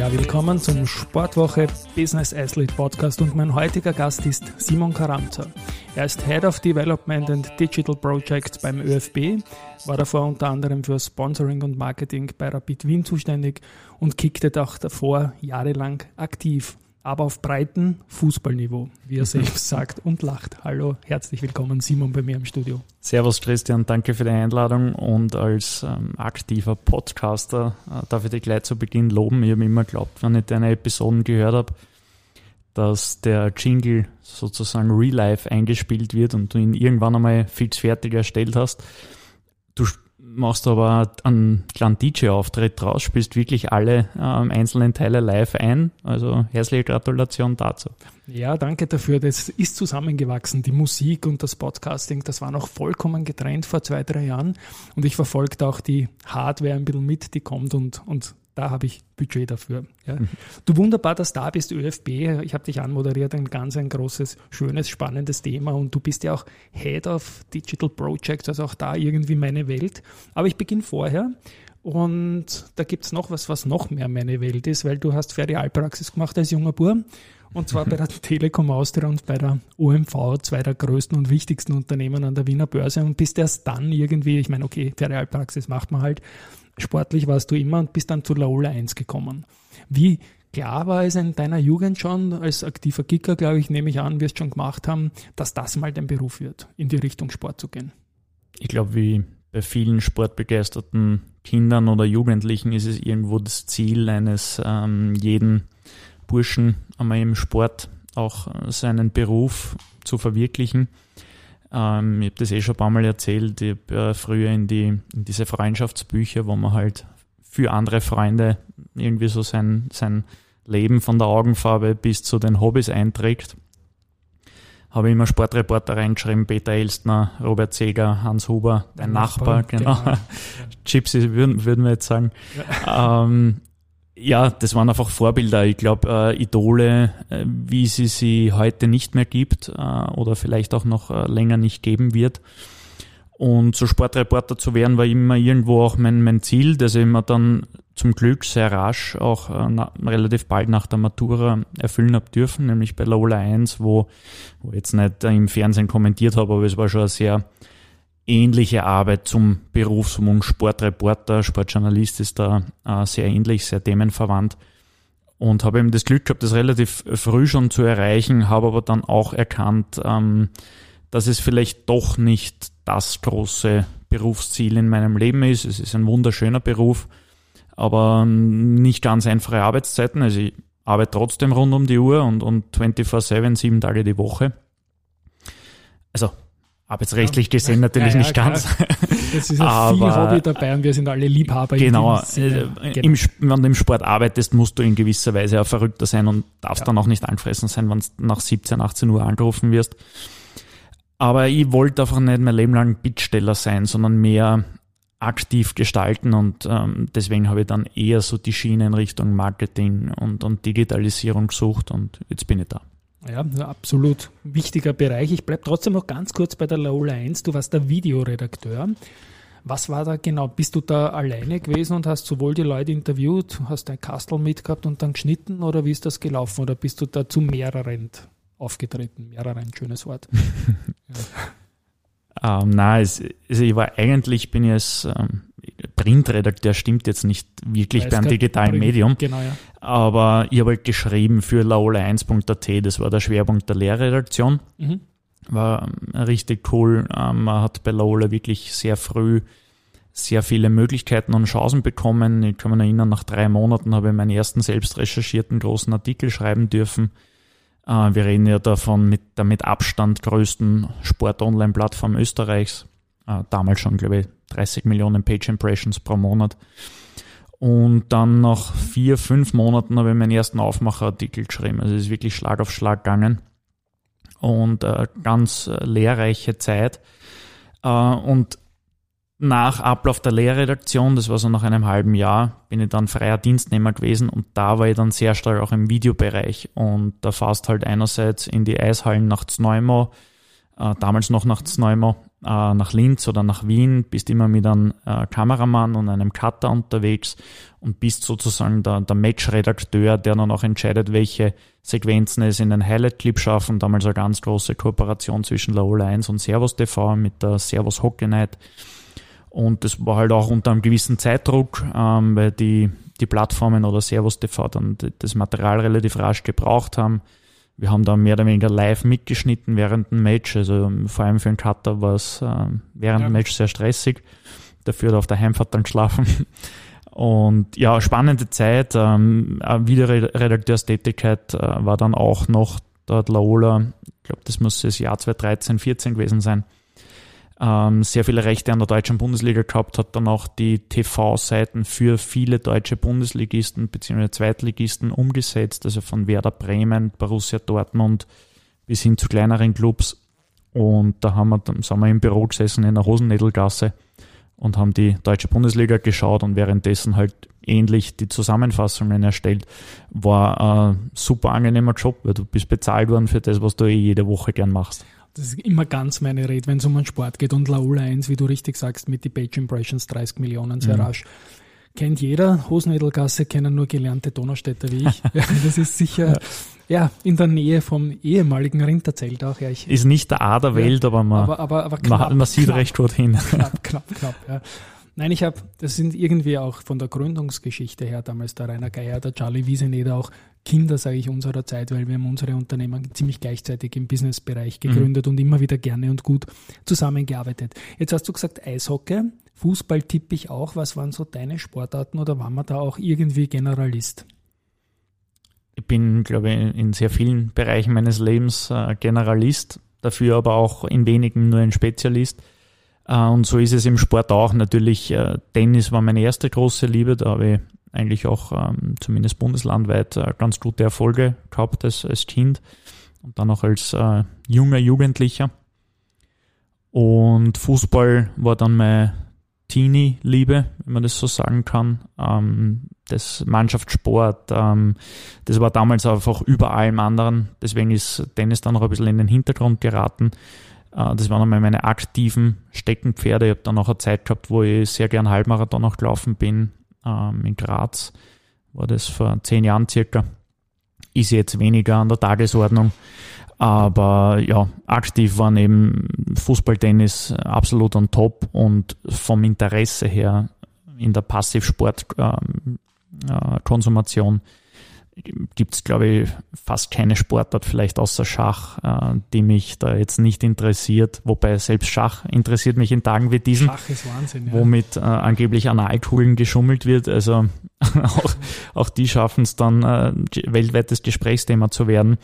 Ja, willkommen zum Sportwoche Business Athlete Podcast und mein heutiger Gast ist Simon Karamza. Er ist Head of Development and Digital Projects beim ÖFB, war davor unter anderem für Sponsoring und Marketing bei Rapid Wien zuständig und kickte auch davor jahrelang aktiv aber auf breitem Fußballniveau, wie er selbst sagt und lacht. Hallo, herzlich willkommen, Simon, bei mir im Studio. Servus, Christian, danke für die Einladung und als ähm, aktiver Podcaster äh, darf ich dich gleich zu Beginn loben. Ich habe immer geglaubt, wenn ich deine Episoden gehört habe, dass der Jingle sozusagen real life eingespielt wird und du ihn irgendwann einmal fix fertig erstellt hast. Du machst aber einen kleinen DJ-Auftritt draus, spielst wirklich alle ähm, einzelnen Teile live ein. Also herzliche Gratulation dazu. Ja, danke dafür. Das ist zusammengewachsen. Die Musik und das Podcasting, das war noch vollkommen getrennt vor zwei, drei Jahren. Und ich verfolge auch die Hardware ein bisschen mit, die kommt und, und da habe ich Budget dafür. Ja. Mhm. Du wunderbar, dass da bist, ÖFB. Ich habe dich anmoderiert, ein ganz ein großes, schönes, spannendes Thema und du bist ja auch Head of Digital Projects, also auch da irgendwie meine Welt. Aber ich beginne vorher und da gibt es noch was, was noch mehr meine Welt ist, weil du hast Ferialpraxis gemacht als junger Bub und zwar bei der Telekom Austria und bei der OMV, zwei der größten und wichtigsten Unternehmen an der Wiener Börse und bist erst dann irgendwie, ich meine, okay, Ferialpraxis macht man halt, sportlich warst du immer und bist dann zu Laola 1 gekommen. Wie klar war es in deiner Jugend schon, als aktiver Kicker, glaube ich, nehme ich an, wirst schon gemacht haben, dass das mal dein Beruf wird, in die Richtung Sport zu gehen? Ich glaube, wie bei vielen sportbegeisterten Kindern oder Jugendlichen ist es irgendwo das Ziel eines ähm, jeden Burschen einmal im Sport auch seinen Beruf zu verwirklichen. Ähm, ich habe das eh schon ein paar Mal erzählt. Ich habe äh, früher in, die, in diese Freundschaftsbücher, wo man halt für andere Freunde irgendwie so sein, sein Leben von der Augenfarbe bis zu den Hobbys einträgt, habe ich immer Sportreporter reingeschrieben, Peter Elstner, Robert Seger, Hans Huber, dein Nachbar, Nachbar genau. genau. Gypsy würden, würden wir jetzt sagen. Ja. Ähm, ja, das waren einfach Vorbilder. Ich glaube, äh, Idole, äh, wie sie sie heute nicht mehr gibt äh, oder vielleicht auch noch äh, länger nicht geben wird. Und so Sportreporter zu werden, war immer irgendwo auch mein, mein Ziel, das ich mir dann zum Glück sehr rasch auch äh, na, relativ bald nach der Matura erfüllen habe dürfen, nämlich bei Lola 1, wo, wo ich jetzt nicht im Fernsehen kommentiert habe, aber es war schon eine sehr ähnliche Arbeit zum Berufswunsch Sportreporter, Sportjournalist ist da äh, sehr ähnlich, sehr themenverwandt. Und habe eben das Glück gehabt, das relativ früh schon zu erreichen, habe aber dann auch erkannt, ähm, dass es vielleicht doch nicht das große Berufsziel in meinem Leben ist. Es ist ein wunderschöner Beruf, aber nicht ganz einfache Arbeitszeiten. Also ich arbeite trotzdem rund um die Uhr und, und 24-7, sieben Tage die Woche. Also Arbeitsrechtlich ja. gesehen natürlich ja, ja, nicht ganz. Es ist ja viel Hobby dabei und wir sind alle Liebhaber. Genau. Äh, genau. Wenn du im Sport arbeitest, musst du in gewisser Weise auch verrückter sein und darfst dann auch nicht angefressen sein, wenn du nach 17, 18 Uhr angerufen wirst. Aber ich wollte einfach nicht mein Leben lang Bittsteller sein, sondern mehr aktiv gestalten und ähm, deswegen habe ich dann eher so die Schiene in Richtung Marketing und, und Digitalisierung gesucht und jetzt bin ich da. Ja, absolut wichtiger Bereich. Ich bleibe trotzdem noch ganz kurz bei der Laola 1. Du warst der Videoredakteur. Was war da genau? Bist du da alleine gewesen und hast sowohl die Leute interviewt, hast ein Kastel mitgehabt und dann geschnitten oder wie ist das gelaufen? Oder bist du da zu mehreren aufgetreten? Mehreren, schönes Wort. ja. ähm, nein, es, also ich war eigentlich, bin ich als ähm, Printredakteur stimmt jetzt nicht wirklich beim digitalen Print, Medium. Genau, ja. Aber ich habe halt geschrieben für laola1.at, das war der Schwerpunkt der Lehrredaktion. Mhm. War ähm, richtig cool. Ähm, man hat bei Laola wirklich sehr früh sehr viele Möglichkeiten und Chancen bekommen. Ich kann mich erinnern, nach drei Monaten habe ich meinen ersten selbst recherchierten großen Artikel schreiben dürfen. Äh, wir reden ja davon mit der mit Abstand größten Sport-Online-Plattform Österreichs. Äh, damals schon, glaube ich, 30 Millionen Page Impressions pro Monat. Und dann nach vier, fünf Monaten habe ich meinen ersten Aufmacherartikel geschrieben. Also es ist wirklich Schlag auf Schlag gegangen. Und äh, ganz äh, lehrreiche Zeit. Äh, und nach Ablauf der Lehrredaktion, das war so nach einem halben Jahr, bin ich dann freier Dienstnehmer gewesen und da war ich dann sehr stark auch im Videobereich und da fährst halt einerseits in die Eishallen nach Znaumau, äh, damals noch nach Znaumau, äh, nach Linz oder nach Wien, bist immer mit einem äh, Kameramann und einem Cutter unterwegs und bist sozusagen der, der Match-Redakteur, der dann auch entscheidet, welche Sequenzen es in den Highlight-Clip schaffen. Damals eine ganz große Kooperation zwischen Laola 1 und Servus TV mit der Servus Hockey Night und das war halt auch unter einem gewissen Zeitdruck, ähm, weil die, die Plattformen oder Servus TV dann das Material relativ rasch gebraucht haben. Wir haben da mehr oder weniger live mitgeschnitten während dem Match. Also ähm, vor allem für einen Cutter war es äh, während ja. dem Match sehr stressig. Dafür auf der Heimfahrt dann geschlafen. Und ja, spannende Zeit. Ähm, Videoredakteurstätigkeit äh, war dann auch noch dort Laola. Ich glaube, das muss das Jahr 2013, 14 gewesen sein ähm, sehr viele Rechte an der deutschen Bundesliga gehabt, hat dann auch die TV-Seiten für viele deutsche Bundesligisten bzw. Zweitligisten umgesetzt, also von Werder Bremen, Borussia Dortmund bis hin zu kleineren Clubs. Und da haben wir, dann sind wir im Büro gesessen in der Hosennädelgasse und haben die deutsche Bundesliga geschaut und währenddessen halt ähnlich die Zusammenfassungen erstellt. War ein super angenehmer Job, weil du bist bezahlt worden für das, was du eh jede Woche gern machst. Das ist immer ganz meine Rede, wenn es um einen Sport geht. Und Laola 1, wie du richtig sagst, mit die Page Impressions 30 Millionen, sehr mhm. rasch. Kennt jeder, Hosennädelgasse kennen nur gelernte Donaustädter wie ich. ja, das ist sicher ja. in der Nähe vom ehemaligen Rinterzelt auch. Ja, ich, ist nicht der A der Welt, ja, aber, man, aber, aber, aber knapp, man, man sieht knapp, recht gut hin. Knapp, knapp, knapp. Ja. Nein, ich habe, das sind irgendwie auch von der Gründungsgeschichte her damals der Rainer Geier, der Charlie Wieseneder auch Kinder, sage ich, unserer Zeit, weil wir haben unsere Unternehmen ziemlich gleichzeitig im Businessbereich mhm. gegründet mhm. und immer wieder gerne und gut zusammengearbeitet. Jetzt hast du gesagt Eishockey, Fußball tippe ich auch. Was waren so deine Sportarten oder war man da auch irgendwie Generalist? Ich bin, glaube ich, in sehr vielen Bereichen meines Lebens äh, Generalist, dafür aber auch in wenigen nur ein Spezialist. Äh, und so ist es im Sport auch. Natürlich, äh, Tennis war meine erste große Liebe, da habe ich eigentlich auch ähm, zumindest bundeslandweit äh, ganz gute Erfolge gehabt als, als Kind und dann auch als junger Jugendlicher. Und Fußball war dann meine Teenie-Liebe, wenn man das so sagen kann. Ähm, das Mannschaftssport, ähm, das war damals einfach über allem anderen. Deswegen ist Tennis dann noch ein bisschen in den Hintergrund geraten. Äh, das waren einmal meine aktiven Steckenpferde. Ich habe dann auch eine Zeit gehabt, wo ich sehr gern Halbmarathon auch gelaufen bin ähm, in Graz, war das vor zehn Jahren circa. Ist jetzt weniger an der Tagesordnung. Aber ja, aktiv war neben Fußball, Tennis absolut on top und vom Interesse her in der Passivsportkonsumation ähm, äh, gibt es, glaube ich, fast keine Sportart, vielleicht außer Schach, äh, die mich da jetzt nicht interessiert. Wobei selbst Schach interessiert mich in Tagen wie diesen, Schach ist Wahnsinn, ja. womit äh, angeblich Analkugeln geschummelt wird. Also auch, auch die schaffen es dann, äh, weltweites Gesprächsthema zu werden.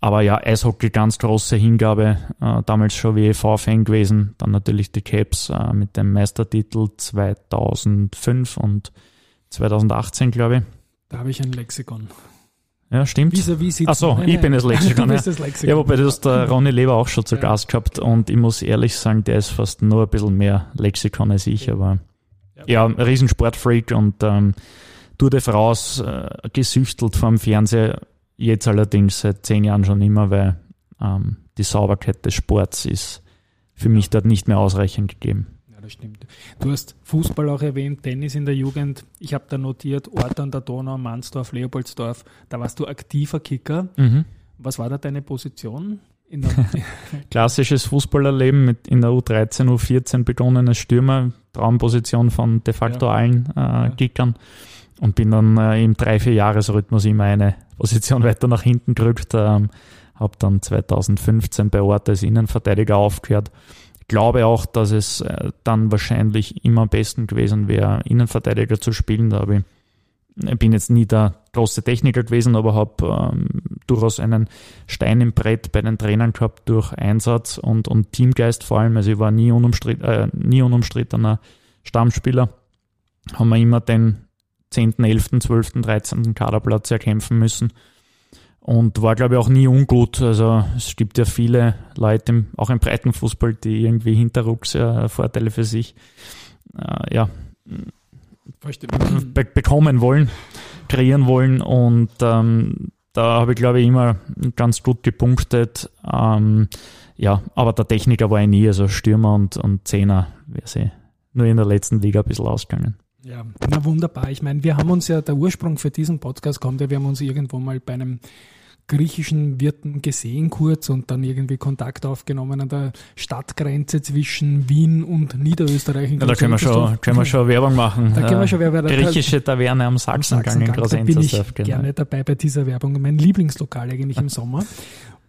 Aber ja, Eishockey ganz große Hingabe, äh, damals schon WEV-Fan gewesen. Dann natürlich die Caps äh, mit dem Meistertitel 2005 und 2018, glaube ich. Da habe ich ein Lexikon. Ja, stimmt. Vis Ach so, ich bin das Lexikon. du ja. das Lexikon. Ja, wobei du hast der Ronny Leber auch schon zu ja. Gast gehabt und ich muss ehrlich sagen, der ist fast nur ein bisschen mehr Lexikon als ich, aber ja, ja ein Riesensportfreak und ähm, Tour de France äh, gesüchtelt vom Fernseher, jetzt allerdings seit zehn Jahren schon immer, weil ähm, die Sauberkeit des Sports ist für mich dort nicht mehr ausreichend gegeben das stimmt. Du hast Fußball auch erwähnt, Tennis in der Jugend. Ich habe da notiert, Ort an der Donau, Mansdorf, Leopoldsdorf. Da warst du aktiver Kicker. Mhm. Was war da deine Position? Klassisches Fußballerleben mit in der U13, U14 begonnen als Stürmer, Traumposition von de facto ja. allen äh, ja. Kickern und bin dann äh, im 3-4-Jahres-Rhythmus immer eine Position weiter nach hinten gerückt. Ähm, habe dann 2015 bei Ort als Innenverteidiger aufgehört glaube auch, dass es äh, dann wahrscheinlich immer am besten gewesen wäre, Innenverteidiger zu spielen. Da ich, bin jetzt nie der große Techniker gewesen, aber habe ähm, durchaus einen Stein im Brett bei den Trainern gehabt durch Einsatz und, und Teamgeist vor allem. Also ich war nie, unumstritt, äh, nie unumstrittener Stammspieler. Haben wir immer den 10., 11., 12., 13. Kaderplatz erkämpfen müssen. Und war, glaube ich, auch nie ungut. Also es gibt ja viele Leute, im, auch im Breitenfußball, die irgendwie Hinterrucks äh, Vorteile für sich äh, ja, be bekommen wollen, kreieren wollen. Und ähm, da habe ich, glaube ich, immer ganz gut gepunktet. Ähm, ja, aber der Techniker war ich nie, also Stürmer und, und Zehner wäre sie nur in der letzten Liga ein bisschen ausgegangen. Ja, na wunderbar. Ich meine, wir haben uns ja, der Ursprung für diesen Podcast kommt ja, wir haben uns irgendwo mal bei einem griechischen Wirten gesehen kurz und dann irgendwie Kontakt aufgenommen an der Stadtgrenze zwischen Wien und Niederösterreich. Ja, da können wir, schon, können wir schon Werbung machen. Da können wir schon Werbung Griechische Taverne am Sachsengang in Da bin ich genau. gerne dabei bei dieser Werbung. Mein Lieblingslokal eigentlich im Sommer.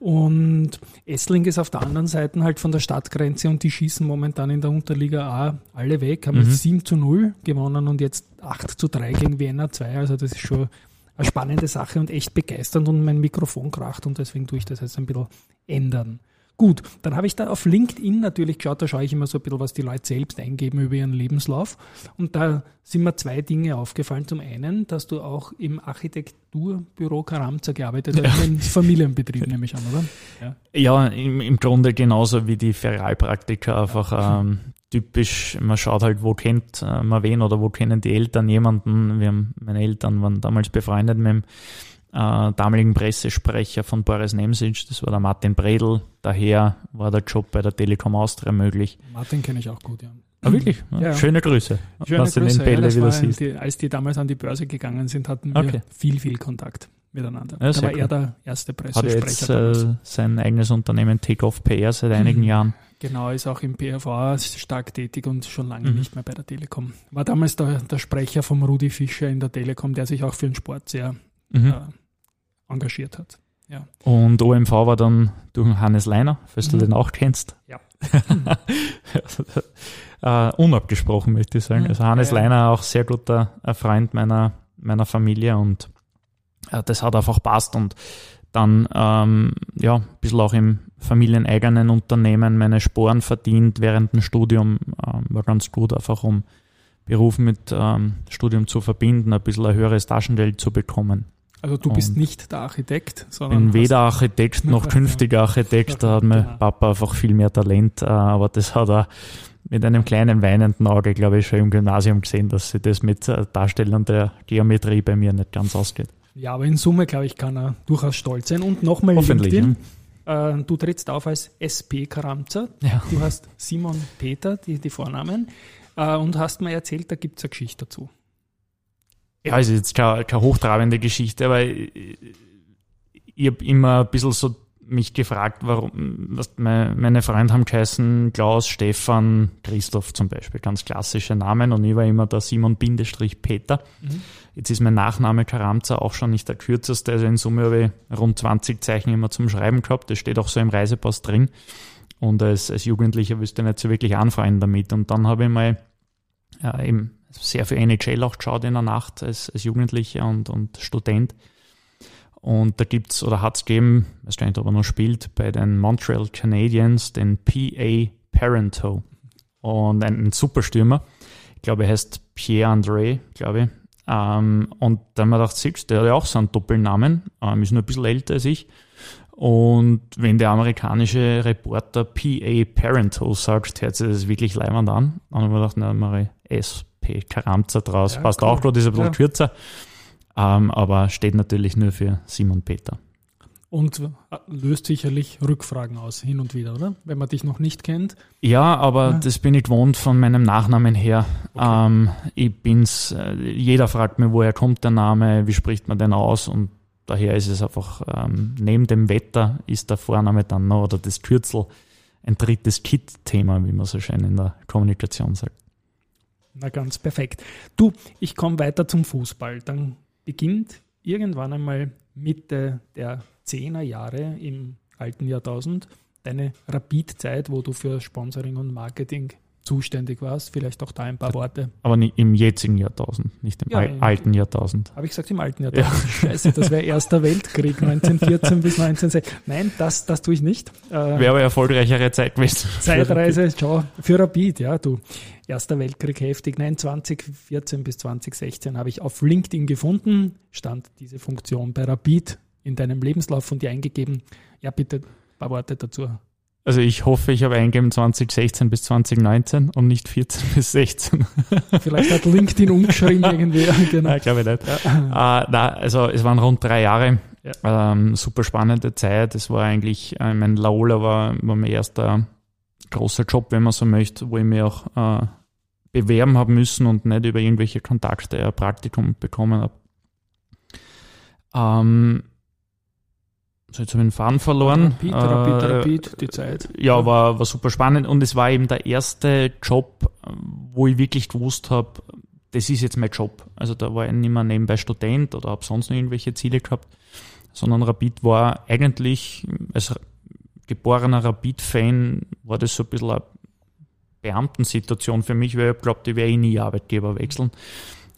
Und Essling ist auf der anderen Seite halt von der Stadtgrenze und die schießen momentan in der Unterliga A alle weg, haben mhm. 7 zu 0 gewonnen und jetzt 8 zu 3 gegen Vienna 2. Also das ist schon eine spannende Sache und echt begeisternd und mein Mikrofon kracht und deswegen tue ich das jetzt ein bisschen ändern. Gut, dann habe ich da auf LinkedIn natürlich geschaut, da schaue ich immer so ein bisschen, was die Leute selbst eingeben über ihren Lebenslauf. Und da sind mir zwei Dinge aufgefallen. Zum einen, dass du auch im Architekturbüro Karamza gearbeitet hast, ja. im Familienbetrieb nehme ich an, oder? Ja, ja im, im Grunde genauso wie die Ferialpraktiker, einfach ähm, typisch, man schaut halt, wo kennt äh, man wen oder wo kennen die Eltern jemanden. Wir haben, meine Eltern waren damals befreundet mit dem äh, damaligen Pressesprecher von Boris Nemsic, das war der Martin Bredel. Daher war der Job bei der Telekom Austria möglich. Martin kenne ich auch gut, ja. Ah, wirklich? Ja. Schöne Grüße. Schöne was Grüße, den ja, wieder siehst. Die, als die damals an die Börse gegangen sind, hatten wir okay. viel, viel Kontakt miteinander. Ja, da war cool. er der erste Pressesprecher. Hat jetzt äh, sein eigenes Unternehmen Takeoff PR seit einigen mhm. Jahren. Genau, ist auch im PRV stark tätig und schon lange mhm. nicht mehr bei der Telekom. War damals der, der Sprecher vom Rudi Fischer in der Telekom, der sich auch für den Sport sehr mhm. äh, engagiert hat. Ja. Und OMV war dann durch Hannes Leiner, falls mhm. du den auch kennst. Ja. uh, unabgesprochen, möchte ich sagen. Mhm. Also Hannes ja, ja. Leiner auch sehr guter Freund meiner, meiner Familie und uh, das hat einfach passt und dann ähm, ja, ein bisschen auch im familieneigenen Unternehmen meine Sporen verdient während dem Studium, ähm, war ganz gut, einfach um Beruf mit ähm, Studium zu verbinden, ein bisschen ein höheres Taschengeld zu bekommen. Also du bist nicht der Architekt, sondern. Bin weder Architekt noch künftiger Architekt. Da hat mein. Papa einfach viel mehr Talent, äh, aber das hat er mit einem kleinen weinenden Auge, glaube ich, schon im Gymnasium gesehen, dass sich das mit äh, Darstellung der Geometrie bei mir nicht ganz ausgeht. Ja, aber in Summe, glaube ich, kann er durchaus stolz sein. Und nochmal LinkedIn. Äh, du trittst auf als SP Karamza. Ja. Du hast Simon Peter, die, die Vornamen, und hast mir erzählt, da gibt es eine Geschichte dazu ja, ist jetzt keine, keine hochtrabende Geschichte, aber ich, ich habe immer ein bisschen so mich gefragt, warum, was meine, meine Freunde haben geheißen Klaus, Stefan, Christoph zum Beispiel, ganz klassische Namen und ich war immer der Simon Bindestrich Peter. Mhm. Jetzt ist mein Nachname Karamza auch schon nicht der kürzeste, also in Summe habe ich rund 20 Zeichen immer zum Schreiben gehabt, das steht auch so im Reisepass drin und als, als Jugendlicher wüsste ich nicht so wirklich anfreunden damit und dann habe ich mal ja, eben sehr viel NHL auch geschaut in der Nacht als, als Jugendlicher und, und Student. Und da gibt's oder hat's gegeben, weiß gar nicht, ob er noch spielt, bei den Montreal Canadiens den P.A. Parento. Und ein, ein Superstürmer. Ich glaube, er heißt Pierre-André, glaube ich. Ähm, und dann haben wir gedacht, siehst der hat ja auch so einen Doppelnamen, ähm, ist nur ein bisschen älter als ich. Und wenn der amerikanische Reporter P.A. Parento sagt, hört sich das wirklich leimend an. Dann haben wir gedacht, na, mache ich S. P. Karamza draus. Ja, Passt cool. auch gut, ist ein bisschen ja. kürzer, ähm, aber steht natürlich nur für Simon Peter. Und äh, löst sicherlich Rückfragen aus, hin und wieder, oder? Wenn man dich noch nicht kennt. Ja, aber ja. das bin ich gewohnt von meinem Nachnamen her. Okay. Ähm, ich bin's, äh, jeder fragt mir, woher kommt der Name, wie spricht man den aus? Und daher ist es einfach, ähm, neben dem Wetter ist der Vorname dann noch oder das Kürzel ein drittes Kit-Thema, wie man so schön in der Kommunikation sagt. Na ganz perfekt. Du, ich komme weiter zum Fußball. Dann beginnt irgendwann einmal Mitte der 10er Jahre im alten Jahrtausend deine Rapid-Zeit, wo du für Sponsoring und Marketing zuständig warst. Vielleicht auch da ein paar Worte. Aber im jetzigen Jahrtausend, nicht im ja, alten Jahrtausend. Habe ich gesagt, im alten Jahrtausend? Ja. Scheiße, das wäre Erster Weltkrieg, 1914 bis 1916. Nein, das, das tue ich nicht. Äh, wäre aber erfolgreichere Zeit gewesen. Zeitreise, schau, für Rapid, ja, du. Erster Weltkrieg heftig. Nein, 2014 bis 2016 habe ich auf LinkedIn gefunden, stand diese Funktion bei Rapid in deinem Lebenslauf von dir eingegeben. Ja, bitte ein paar Worte dazu. Also ich hoffe, ich habe eingegeben 2016 bis 2019 und nicht 14 bis 16. Vielleicht hat LinkedIn umgeschrieben irgendwie. Genau. Nein, glaube ich nicht. Ja. Äh, na, also es waren rund drei Jahre. Ja. Ähm, super spannende Zeit. Es war eigentlich, äh, mein Laola war, war mein erster großer Job, wenn man so möchte, wo ich mir auch äh, bewerben habe müssen und nicht über irgendwelche Kontakte ein Praktikum bekommen habe. Ähm, so jetzt habe ich den Faden verloren. Rapid, Rapid, äh, Rapid, die Zeit. Ja, war, war super spannend und es war eben der erste Job, wo ich wirklich gewusst habe, das ist jetzt mein Job. Also da war ich nicht mehr nebenbei Student oder habe sonst noch irgendwelche Ziele gehabt, sondern Rapid war eigentlich als geborener Rapid-Fan war das so ein bisschen eine Beamtensituation für mich, weil ich glaube, ich werde eh nie Arbeitgeber wechseln.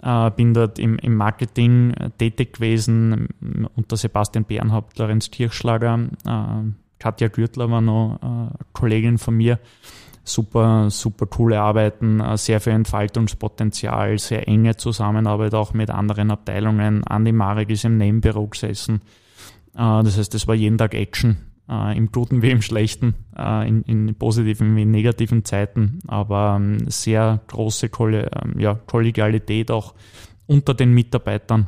Äh, bin dort im, im Marketing äh, tätig gewesen, unter Sebastian Bernhaupt, Lorenz Kirchschlager, äh, Katja Gürtler war noch äh, Kollegin von mir. Super, super coole Arbeiten, äh, sehr viel Entfaltungspotenzial, sehr enge Zusammenarbeit auch mit anderen Abteilungen. Andi Marek ist im Nebenbüro gesessen. Äh, das heißt, es war jeden Tag Action äh, im Guten wie im Schlechten, äh, in, in, positiven wie in negativen Zeiten, aber ähm, sehr große Kolle, ähm, ja, Kollegialität auch unter den Mitarbeitern,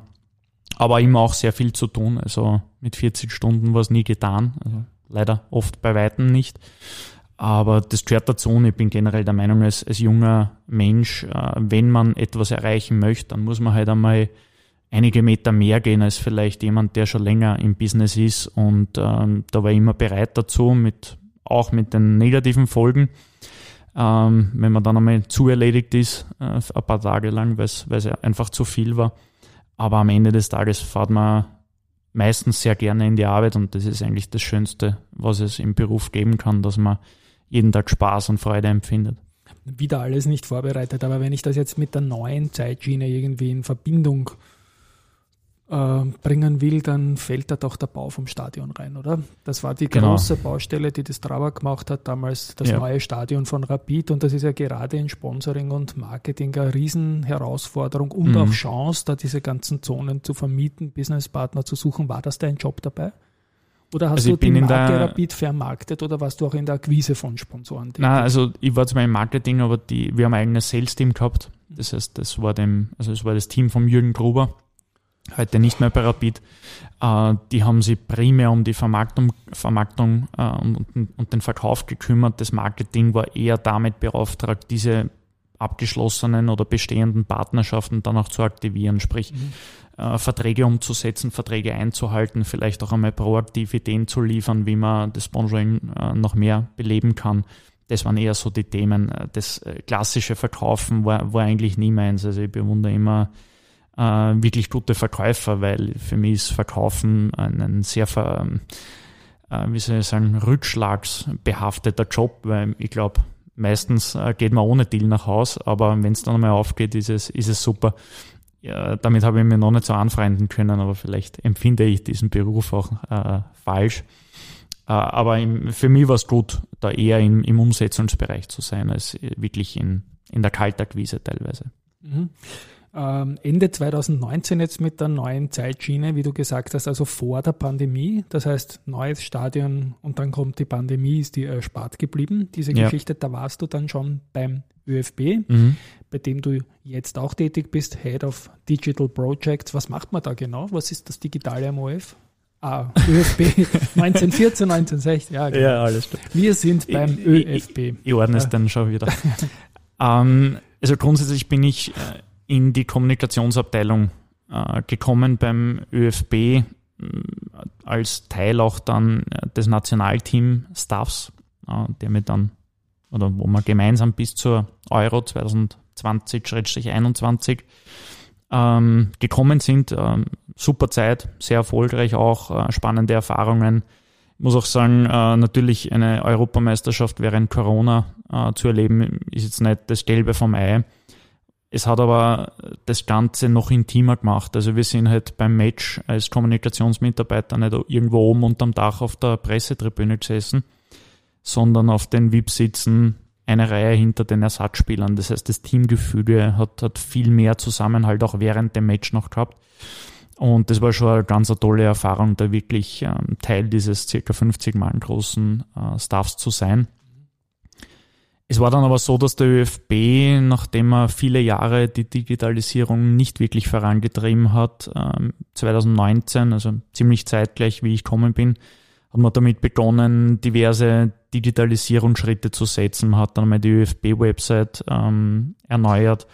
aber immer auch sehr viel zu tun. Also mit 40 Stunden war es nie getan, also leider oft bei Weitem nicht. Aber das gehört dazu und ich bin generell der Meinung, als, als junger Mensch, äh, wenn man etwas erreichen möchte, dann muss man halt einmal einige Meter mehr gehen als vielleicht jemand, der schon länger im Business ist. Und ähm, da war ich immer bereit dazu, mit, auch mit den negativen Folgen. Ähm, wenn man dann einmal zu erledigt ist, äh, ein paar Tage lang, weil es einfach zu viel war. Aber am Ende des Tages fährt man meistens sehr gerne in die Arbeit und das ist eigentlich das Schönste, was es im Beruf geben kann, dass man jeden Tag Spaß und Freude empfindet. Wieder alles nicht vorbereitet, aber wenn ich das jetzt mit der neuen Zeitschiene irgendwie in Verbindung äh, bringen will, dann fällt da doch der Bau vom Stadion rein, oder? Das war die genau. große Baustelle, die das Trauer gemacht hat, damals das ja. neue Stadion von Rapid und das ist ja gerade in Sponsoring und Marketing eine Riesenherausforderung und mhm. auch Chance, da diese ganzen Zonen zu vermieten, Businesspartner zu suchen. War das dein Job dabei? Oder hast also du die Marke Rapid vermarktet oder warst du auch in der Akquise von Sponsoren? Nein, also ich war zwar im Marketing, aber die, wir haben ein eigenes Sales-Team gehabt. Das heißt, das war dem, also das war das Team von Jürgen Gruber heute nicht mehr bei Rapid, äh, die haben sich primär um die Vermarktung, Vermarktung äh, und, den Verkauf gekümmert. Das Marketing war eher damit beauftragt, diese abgeschlossenen oder bestehenden Partnerschaften dann auch zu aktivieren, sprich mhm. äh, Verträge umzusetzen, Verträge einzuhalten, vielleicht auch einmal proaktiv Ideen zu liefern, wie man das Sponsoring noch mehr beleben kann. Das waren eher so die Themen. Das klassische Verkaufen war, war eigentlich nie meins. Also ich bewundere immer äh, wirklich gute Verkäufer, weil für mich ist Verkaufen ein, ein sehr, ver, äh, wie soll ich sagen, rückschlagsbehafteter Job, weil ich glaube, meistens äh, geht man ohne Deal nach Haus, aber wenn es dann einmal aufgeht, ist es, ist es super. Ja, damit habe ich mir noch nicht so anfreunden können, aber vielleicht empfinde ich diesen Beruf auch äh, falsch. Äh, aber im, für mich war es gut, da eher im, im Umsetzungsbereich zu sein, als wirklich in, in der Kaltakquise teilweise. Mhm. Ähm, Ende 2019 jetzt mit der neuen Zeitschiene, wie du gesagt hast, also vor der Pandemie. Das heißt, neues Stadion und dann kommt die Pandemie, ist die erspart geblieben. Diese ja. Geschichte, da warst du dann schon beim ÖFB, mhm. bei dem du jetzt auch tätig bist, Head of Digital Projects. Was macht man da genau? Was ist das digitale MOF? Ah, ÖFB 1914, 1916, ja, genau. ja alles klar. Wir sind beim ich, ÖFB. Ich, ich ordne es dann schon wieder. ähm, also grundsätzlich bin ich äh, in die Kommunikationsabteilung äh, gekommen beim ÖFB äh, als Teil auch dann äh, des Nationalteam-Staffs, äh, der mir dann, oder wo wir gemeinsam bis zur Euro 2020-21 ähm, gekommen sind. Ähm, super Zeit, sehr erfolgreich auch, äh, spannende Erfahrungen. Ich muss auch sagen, äh, natürlich eine Europameisterschaft während Corona äh, zu erleben, ist jetzt nicht das Gelbe vom Ei. Es hat aber das Ganze noch intimer gemacht. Also wir sind halt beim Match als Kommunikationsmitarbeiter nicht irgendwo oben unterm Dach auf der Pressetribüne gesessen, sondern auf den VIP-Sitzen eine Reihe hinter den Ersatzspielern. Das heißt, das Teamgefüge hat, hat viel mehr Zusammenhalt auch während dem Match noch gehabt. Und das war schon eine ganz tolle Erfahrung, da wirklich ähm, Teil dieses circa 50 Mann großen äh, Staffs zu sein. Es war dann aber so, dass der ÖFB, nachdem er viele Jahre die Digitalisierung nicht wirklich vorangetrieben hat, 2019, ähm, also ziemlich zeitgleich wie ich gekommen bin, hat man damit begonnen, diverse Digitalisierungsschritte zu setzen. Man hat dann mal die ÖFB-Website ähm, erneuert,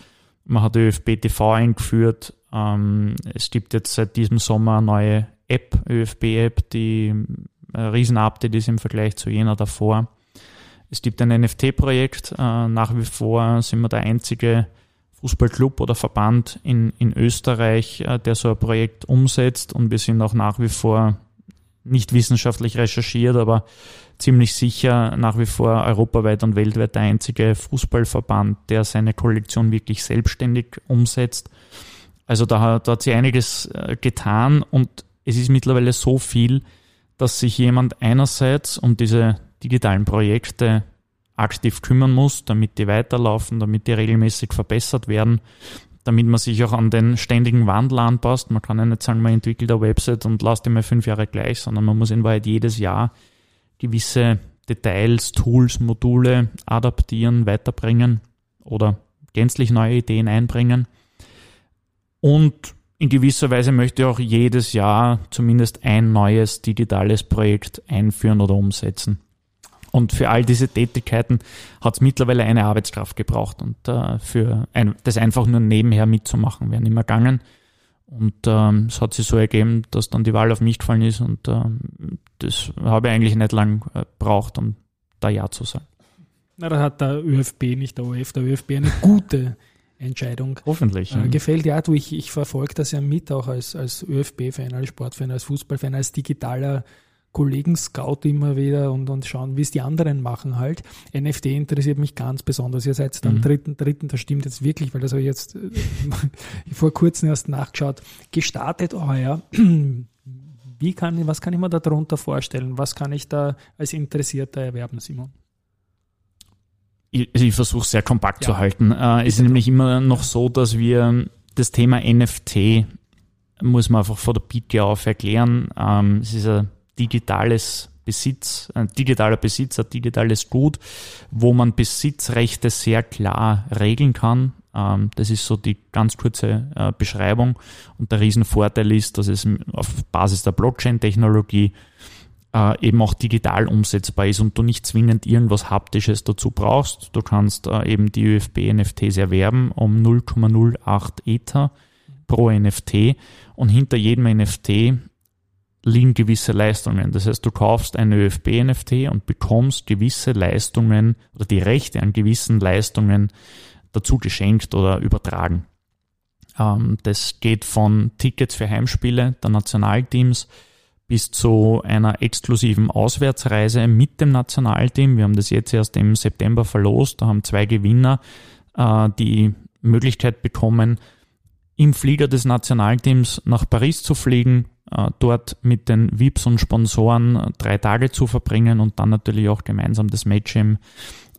man hat ÖFB TV eingeführt. Ähm, es gibt jetzt seit diesem Sommer eine neue App, ÖFB-App, die ein Riesen-Update ist im Vergleich zu jener davor. Es gibt ein NFT-Projekt. Äh, nach wie vor sind wir der einzige Fußballclub oder Verband in, in Österreich, äh, der so ein Projekt umsetzt. Und wir sind auch nach wie vor nicht wissenschaftlich recherchiert, aber ziemlich sicher nach wie vor europaweit und weltweit der einzige Fußballverband, der seine Kollektion wirklich selbstständig umsetzt. Also da, da hat sich einiges äh, getan und es ist mittlerweile so viel, dass sich jemand einerseits um diese digitalen Projekte aktiv kümmern muss, damit die weiterlaufen, damit die regelmäßig verbessert werden, damit man sich auch an den ständigen Wandel anpasst. Man kann ja nicht sagen, man entwickelt eine Website und lasst mal fünf Jahre gleich, sondern man muss in Wahrheit jedes Jahr gewisse Details, Tools, Module adaptieren, weiterbringen oder gänzlich neue Ideen einbringen. Und in gewisser Weise möchte ich auch jedes Jahr zumindest ein neues digitales Projekt einführen oder umsetzen. Und für all diese Tätigkeiten hat es mittlerweile eine Arbeitskraft gebraucht. Und äh, für ein, das einfach nur nebenher mitzumachen, wäre nicht mehr gegangen. Und ähm, es hat sich so ergeben, dass dann die Wahl auf mich gefallen ist. Und ähm, das habe ich eigentlich nicht lang äh, braucht, um da Ja zu sagen. Na, da hat der ÖFB, nicht der OF, der ÖFB eine gute Entscheidung. Hoffentlich. Äh, gefällt ja, du, ich, ich verfolge das ja mit, auch als, als ÖFB-Fan, als Sportfan, als Fußballfan, als digitaler Kollegen scout immer wieder und, und schauen, wie es die anderen machen halt. NFT interessiert mich ganz besonders. Ihr seid dann mhm. dritten, dritten, das stimmt jetzt wirklich, weil das habe ich jetzt äh, vor kurzem erst nachgeschaut, gestartet heuer. Wie kann, was kann ich mir darunter vorstellen? Was kann ich da als Interessierter erwerben, Simon? Ich, ich versuche sehr kompakt ja. zu halten. Äh, es ist nämlich immer noch so, dass wir das Thema NFT muss man einfach vor der Pike auf erklären. Ähm, es ist ein digitales Besitz, ein digitaler Besitz, ein digitales Gut, wo man Besitzrechte sehr klar regeln kann. Ähm, das ist so die ganz kurze äh, Beschreibung. Und der Riesenvorteil ist, dass es auf Basis der Blockchain-Technologie äh, eben auch digital umsetzbar ist und du nicht zwingend irgendwas Haptisches dazu brauchst. Du kannst äh, eben die UFB-NFTs erwerben um 0,08 Ether pro NFT und hinter jedem NFT liegen gewisse Leistungen. Das heißt, du kaufst eine ÖFB-NFT und bekommst gewisse Leistungen oder die Rechte an gewissen Leistungen dazu geschenkt oder übertragen. Ähm, das geht von Tickets für Heimspiele der Nationalteams bis zu einer exklusiven Auswärtsreise mit dem Nationalteam. Wir haben das jetzt erst im September verlost. Da haben zwei Gewinner äh, die Möglichkeit bekommen, im Flieger des Nationalteams nach Paris zu fliegen, dort mit den VIPs und Sponsoren äh, drei Tage zu verbringen und dann natürlich auch gemeinsam das Match im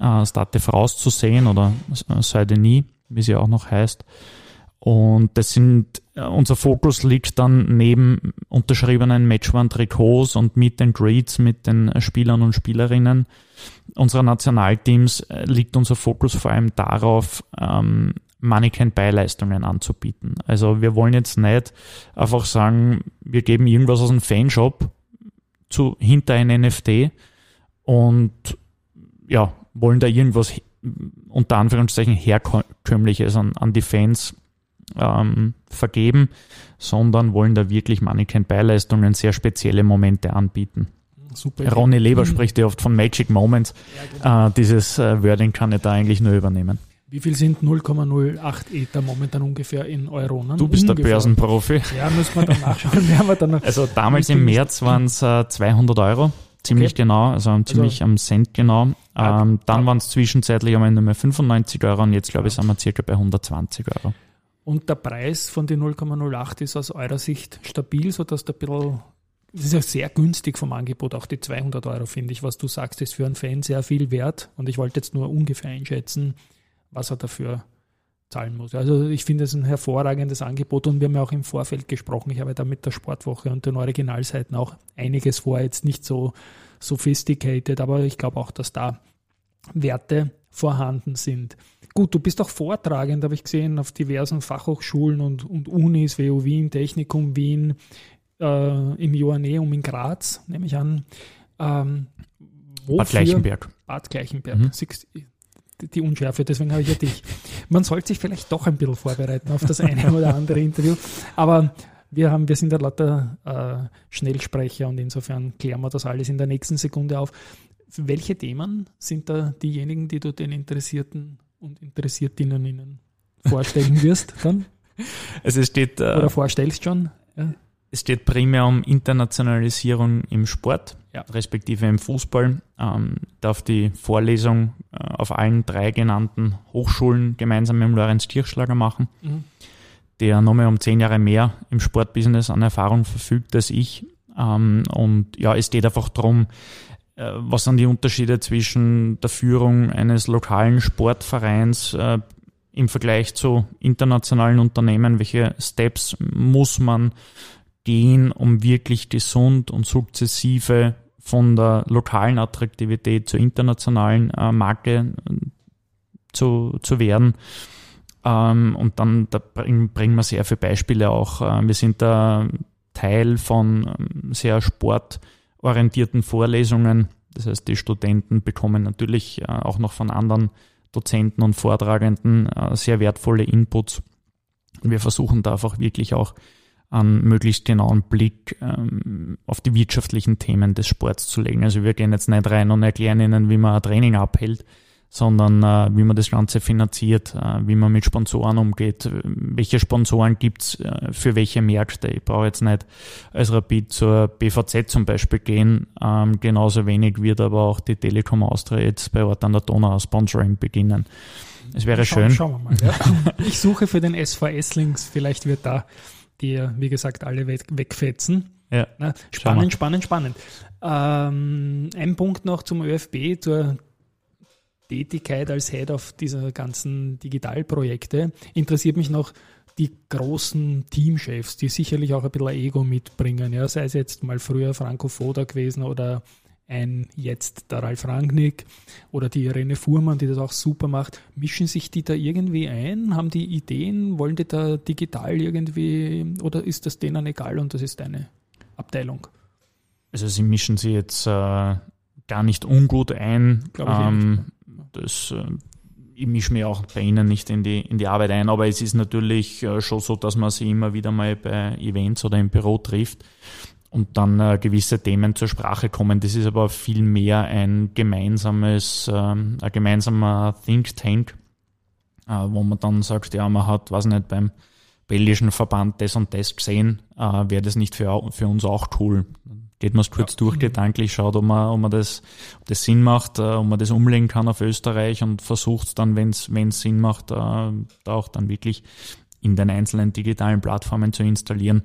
äh, Stade France zu sehen oder Saint-Denis, wie sie auch noch heißt. Und das sind, unser Fokus liegt dann neben unterschriebenen Matchwarn-Trikots und Meet and Greets mit den Spielern und Spielerinnen unserer Nationalteams liegt unser Fokus vor allem darauf, ähm, Mannequin-Beileistungen anzubieten. Also wir wollen jetzt nicht einfach sagen, wir geben irgendwas aus dem Fanshop zu, hinter ein NFT und ja, wollen da irgendwas unter Anführungszeichen herkömmliches an, an die Fans ähm, vergeben, sondern wollen da wirklich Mannequin-Beileistungen, sehr spezielle Momente anbieten. Super. Ronny Leber mhm. spricht ja oft von Magic Moments. Ja, genau. äh, dieses äh, Wording kann ich da eigentlich nur übernehmen. Wie viel sind 0,08 Ether momentan ungefähr in Euronen? Du bist ungefähr. der Börsenprofi. Ja, müssen wir dann nachschauen. wir dann also damals im März waren es äh, 200 Euro, ziemlich okay. genau, also, also ziemlich also, am Cent genau. Ähm, dann waren es zwischenzeitlich einmal nur mehr 95 Euro und jetzt glaube ich sind wir circa bei 120 Euro. Und der Preis von den 0,08 ist aus eurer Sicht stabil, sodass da ein bisschen das ist ja sehr günstig vom Angebot, auch die 200 Euro finde ich, was du sagst, ist für einen Fan sehr viel wert und ich wollte jetzt nur ungefähr einschätzen, was er dafür zahlen muss. Also ich finde es ein hervorragendes Angebot und wir haben ja auch im Vorfeld gesprochen. Ich habe da mit der Sportwoche und den Originalseiten auch einiges vor, jetzt nicht so sophisticated, aber ich glaube auch, dass da Werte vorhanden sind. Gut, du bist auch Vortragend, habe ich gesehen, auf diversen Fachhochschulen und, und Unis, WU Wien, Technikum Wien, äh, im Joanneum in Graz, nehme ich an. Ähm, Bad Gleichenberg. Bad Gleichenberg. Mhm. Die Unschärfe, deswegen habe ich ja dich. Man sollte sich vielleicht doch ein bisschen vorbereiten auf das eine oder andere Interview. Aber wir haben, wir sind ja lauter äh, Schnellsprecher und insofern klären wir das alles in der nächsten Sekunde auf. Welche Themen sind da diejenigen, die du den Interessierten und Interessiertinnen vorstellen wirst dann? Also es steht, äh, Oder vorstellst schon? Ja. Es steht primär um Internationalisierung im Sport, ja. respektive im Fußball. Ähm, darf die Vorlesung äh, auf allen drei genannten Hochschulen gemeinsam mit dem Lorenz Kirchschlager machen, mhm. der nochmal um zehn Jahre mehr im Sportbusiness an Erfahrung verfügt als ich. Ähm, und ja, es geht einfach darum, äh, was sind die Unterschiede zwischen der Führung eines lokalen Sportvereins äh, im Vergleich zu internationalen Unternehmen? Welche Steps muss man gehen, um wirklich gesund und sukzessive von der lokalen Attraktivität zur internationalen äh, Marke äh, zu, zu werden. Ähm, und dann da bringen, bringen wir sehr viele Beispiele auch. Äh, wir sind da Teil von ähm, sehr sportorientierten Vorlesungen. Das heißt, die Studenten bekommen natürlich äh, auch noch von anderen Dozenten und Vortragenden sehr wertvolle Inputs. Wir versuchen da einfach wirklich auch einen möglichst genauen Blick ähm, auf die wirtschaftlichen Themen des Sports zu legen. Also wir gehen jetzt nicht rein und erklären Ihnen, wie man ein Training abhält, sondern äh, wie man das Ganze finanziert, äh, wie man mit Sponsoren umgeht, welche Sponsoren gibt's äh, für welche Märkte. Ich brauche jetzt nicht als Rapid zur BVZ zum Beispiel gehen, ähm, genauso wenig wird aber auch die Telekom Austria jetzt bei Ort an der Donau Sponsoring beginnen. Es wäre Schau, schön. Schauen wir mal. Ja. ich suche für den SVS-Links, vielleicht wird da die wie gesagt, alle weg, wegfetzen. Ja. Na, spannend, spannend, spannend. Ähm, ein Punkt noch zum ÖFB, zur Tätigkeit als Head of dieser ganzen Digitalprojekte. Interessiert mich noch die großen Teamchefs, die sicherlich auch ein bisschen Ego mitbringen. Ja, sei es jetzt mal früher Franco Foda gewesen oder ein jetzt der Ralf Rangnick oder die Irene Fuhrmann, die das auch super macht, mischen sich die da irgendwie ein? Haben die Ideen? Wollen die da digital irgendwie oder ist das denen egal und das ist deine Abteilung? Also sie mischen sich jetzt äh, gar nicht ungut ein. Ähm, das äh, ich mische mich auch bei Ihnen nicht in die, in die Arbeit ein, aber es ist natürlich äh, schon so, dass man sie immer wieder mal bei Events oder im Büro trifft und dann äh, gewisse Themen zur Sprache kommen. Das ist aber viel mehr ein gemeinsames, ähm, ein gemeinsamer Think Tank, äh, wo man dann sagt, ja, man hat, weiß nicht, beim belgischen Verband das und das gesehen, äh, wäre das nicht für, für uns auch cool. Geht man es kurz ja. durch gedanklich, schaut, ob man, ob man das, ob das Sinn macht, äh, ob man das umlegen kann auf Österreich und versucht dann, wenn es Sinn macht, äh, da auch dann wirklich in den einzelnen digitalen Plattformen zu installieren.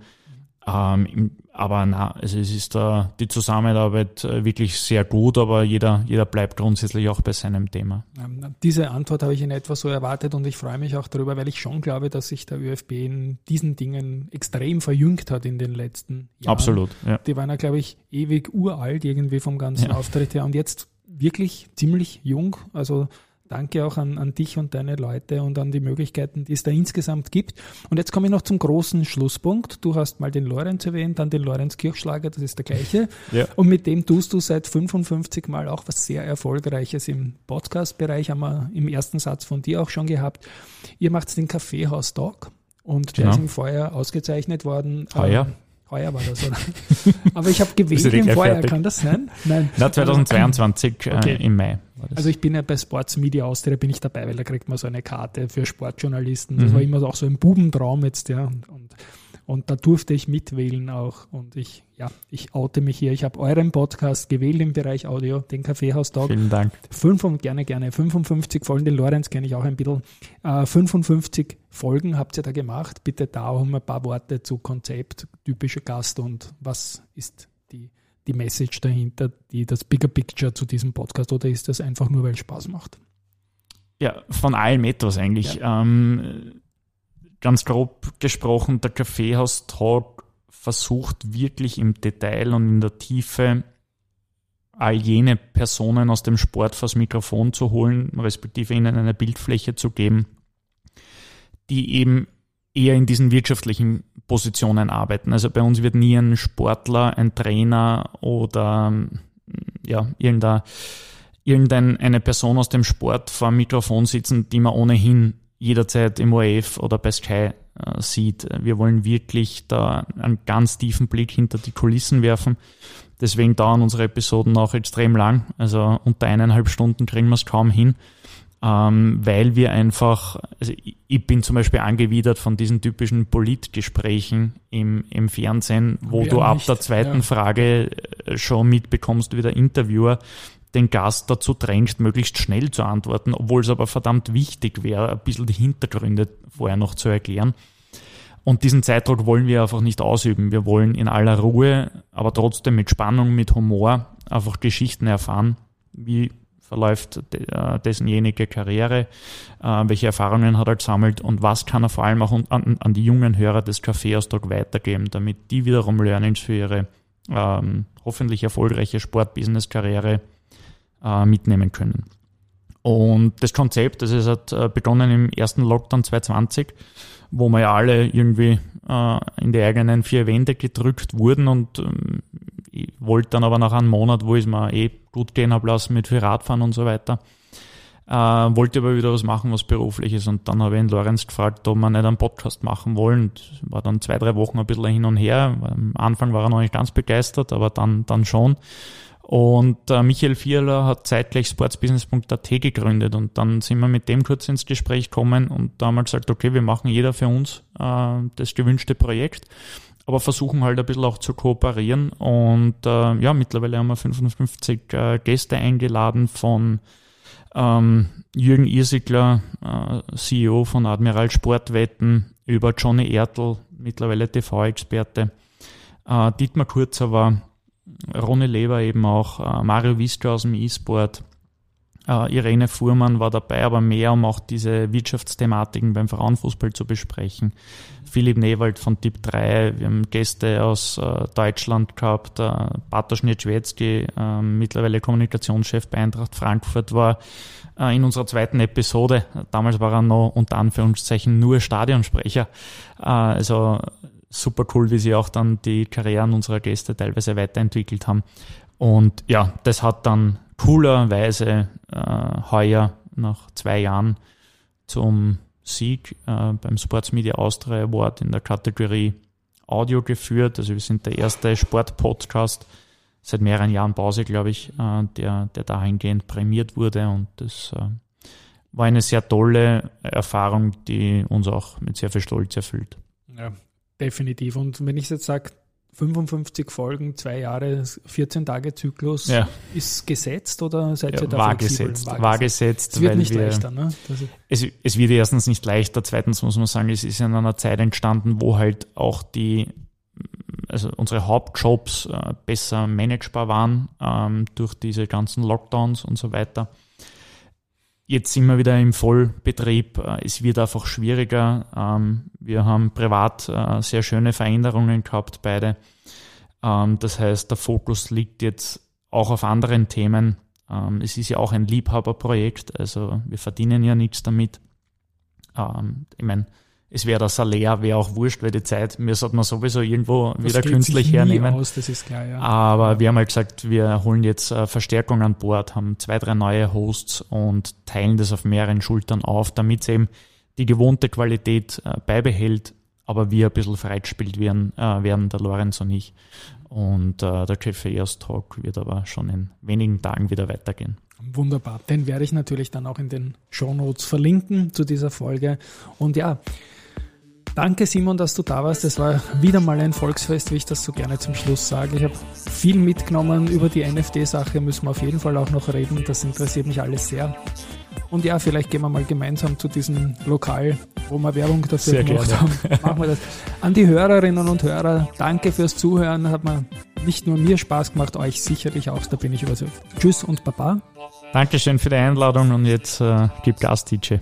Ähm, aber na, also es ist da die Zusammenarbeit äh, wirklich sehr gut, aber jeder, jeder bleibt grundsätzlich auch bei seinem Thema. Ähm, diese Antwort habe ich in etwa so erwartet und ich freue mich auch darüber, weil ich schon glaube, dass sich der ÖFB in diesen Dingen extrem verjüngt hat in den letzten Jahren. Absolut. Ja. Die waren ja, glaube ich, ewig uralt irgendwie vom ganzen ja. Auftritt her und jetzt wirklich ziemlich jung. Also Danke auch an, an dich und deine Leute und an die Möglichkeiten, die es da insgesamt gibt. Und jetzt komme ich noch zum großen Schlusspunkt. Du hast mal den Lorenz erwähnt, dann den Lorenz Kirchschlager, das ist der gleiche. Ja. Und mit dem tust du seit 55 Mal auch was sehr Erfolgreiches im Podcast-Bereich, haben wir im ersten Satz von dir auch schon gehabt. Ihr macht den Kaffeehaus Talk und der genau. ist im Vorjahr ausgezeichnet worden. Heuer? Heuer war das, oder? Aber ich habe gewählt im Vorjahr, kann das sein? Nein. Na, 2022 okay. äh, im Mai. Also ich bin ja bei Sports Media Austria bin ich dabei, weil da kriegt man so eine Karte für Sportjournalisten. Das mhm. war immer auch so ein Bubentraum jetzt, ja. Und und da durfte ich mitwählen auch. Und ich, ja, ich oute mich hier. Ich habe euren Podcast gewählt im Bereich Audio, den Kaffeehaustag. Vielen Dank. Fünf, gerne, gerne. 55 Folgen, den Lorenz kenne ich auch ein bisschen. Äh, 55 Folgen habt ihr da gemacht. Bitte da auch ein paar Worte zu Konzept, typischer Gast und was ist die, die Message dahinter, die das Bigger Picture zu diesem Podcast oder ist das einfach nur, weil es Spaß macht? Ja, von allem etwas eigentlich. Ja. Ähm, ganz grob gesprochen, der Kaffeehaus-Talk versucht wirklich im Detail und in der Tiefe all jene Personen aus dem Sport vors Mikrofon zu holen, respektive ihnen eine Bildfläche zu geben, die eben eher in diesen wirtschaftlichen Positionen arbeiten. Also bei uns wird nie ein Sportler, ein Trainer oder ja, irgendein, irgendeine Person aus dem Sport vor dem Mikrofon sitzen, die man ohnehin jederzeit im ORF oder bei Sky äh, sieht. Wir wollen wirklich da einen ganz tiefen Blick hinter die Kulissen werfen. Deswegen dauern unsere Episoden auch extrem lang. Also unter eineinhalb Stunden kriegen wir es kaum hin ähm, weil wir einfach, also ich bin zum Beispiel angewidert von diesen typischen Politgesprächen im, im Fernsehen, wo Wer du ab der zweiten ja. Frage äh, schon mitbekommst, wie der Interviewer den Gast dazu drängt, möglichst schnell zu antworten, obwohl es aber verdammt wichtig wäre, ein bisschen die Hintergründe vorher noch zu erklären. Und diesen Zeitdruck wollen wir einfach nicht ausüben. Wir wollen in aller Ruhe, aber trotzdem mit Spannung, mit Humor einfach Geschichten erfahren, wie verläuft äh, dessenjenige Karriere, äh, welche Erfahrungen hat er gesammelt und was kann er vor allem auch an, die jungen Hörer des Kaffeeausdruck weitergeben, damit die wiederum Learnings für ihre ähm, hoffentlich erfolgreiche Sport-Business-Karriere äh, mitnehmen können. Und das Konzept, das ist hat äh, begonnen im ersten Lockdown 2020, wo wir ja alle irgendwie äh, in die eigenen vier Wände gedrückt wurden und ähm, ich wollte dann aber nach einem Monat, wo ich es mir eh gut gehen habe lassen mit viel Radfahren und so weiter, äh, wollte aber wieder was machen, was berufliches. Und dann habe ich ihn Lorenz gefragt, ob wir nicht einen Podcast machen wollen. Und war dann zwei, drei Wochen ein bisschen hin und her. Am Anfang war er noch nicht ganz begeistert, aber dann, dann schon. Und äh, Michael Vierler hat zeitgleich sportsbusiness.at gegründet und dann sind wir mit dem kurz ins Gespräch gekommen und da haben wir gesagt, okay, wir machen jeder für uns äh, das gewünschte Projekt aber versuchen halt ein bisschen auch zu kooperieren. Und äh, ja, mittlerweile haben wir 55 äh, Gäste eingeladen von ähm, Jürgen Irsigler, äh, CEO von Admiral Sportwetten, über Johnny Ertl, mittlerweile TV-Experte, äh, Dietmar Kurzer war, Ronny Leber eben auch, äh, Mario Wiska aus dem E-Sport, Uh, Irene Fuhrmann war dabei, aber mehr, um auch diese Wirtschaftsthematiken beim Frauenfußball zu besprechen. Philipp Newald von Tipp 3, wir haben Gäste aus uh, Deutschland gehabt, uh, Bartosz Nieczwiecki, uh, mittlerweile Kommunikationschef bei Eintracht Frankfurt, war in unserer zweiten Episode. Damals war er noch unter Anführungszeichen nur Stadionsprecher. Also super cool, wie sie auch dann die Karrieren unserer Gäste teilweise weiterentwickelt haben. Und ja, das hat dann coolerweise äh, heuer nach zwei Jahren zum Sieg äh, beim Sports Media Austria Award in der Kategorie Audio geführt. Also wir sind der erste Sport-Podcast seit mehreren Jahren Pause, glaube ich, äh, der, der dahingehend prämiert wurde. Und das äh, war eine sehr tolle Erfahrung, die uns auch mit sehr viel Stolz erfüllt. Ja, definitiv. Und wenn ich jetzt sage, 55 Folgen, zwei Jahre, 14 Tage Zyklus ja. ist gesetzt oder seid ja, ihr da war gesetzt, war, war gesetzt. Es wird nicht wir, leichter, ne? Es, es wird erstens nicht leichter, zweitens muss man sagen, es ist in einer Zeit entstanden, wo halt auch die, also unsere Hauptjobs äh, besser managebar waren ähm, durch diese ganzen Lockdowns und so weiter. Jetzt sind wir wieder im Vollbetrieb. Äh, es wird einfach schwieriger. Ähm, wir haben privat äh, sehr schöne Veränderungen gehabt, beide. Ähm, das heißt, der Fokus liegt jetzt auch auf anderen Themen. Ähm, es ist ja auch ein Liebhaberprojekt, also wir verdienen ja nichts damit. Ich meine, es wäre der Salär, wäre auch wurscht, weil die Zeit, mir sollte man sowieso irgendwo das wieder künstlich hernehmen. Aus, klar, ja. Aber wir haben halt gesagt, wir holen jetzt äh, Verstärkung an Bord, haben zwei, drei neue Hosts und teilen das auf mehreren Schultern auf, damit es eben die gewohnte Qualität äh, beibehält, aber wir ein bisschen freigespielt werden, äh, werden der Lorenz und ich. Und äh, der Jeff Ears Talk wird aber schon in wenigen Tagen wieder weitergehen. Wunderbar. Den werde ich natürlich dann auch in den Show Notes verlinken zu dieser Folge. Und ja, Danke Simon, dass du da warst. Es war wieder mal ein Volksfest, wie ich das so gerne zum Schluss sage. Ich habe viel mitgenommen über die NFT-Sache, müssen wir auf jeden Fall auch noch reden. Das interessiert mich alles sehr. Und ja, vielleicht gehen wir mal gemeinsam zu diesem Lokal, wo wir Werbung dafür sehr gemacht gerne. haben. Machen wir das. An die Hörerinnen und Hörer, danke fürs Zuhören. Hat mir nicht nur mir Spaß gemacht, euch sicherlich auch, da bin ich überzeugt. Tschüss und Baba. Dankeschön für die Einladung und jetzt äh, gib Gas, DJ.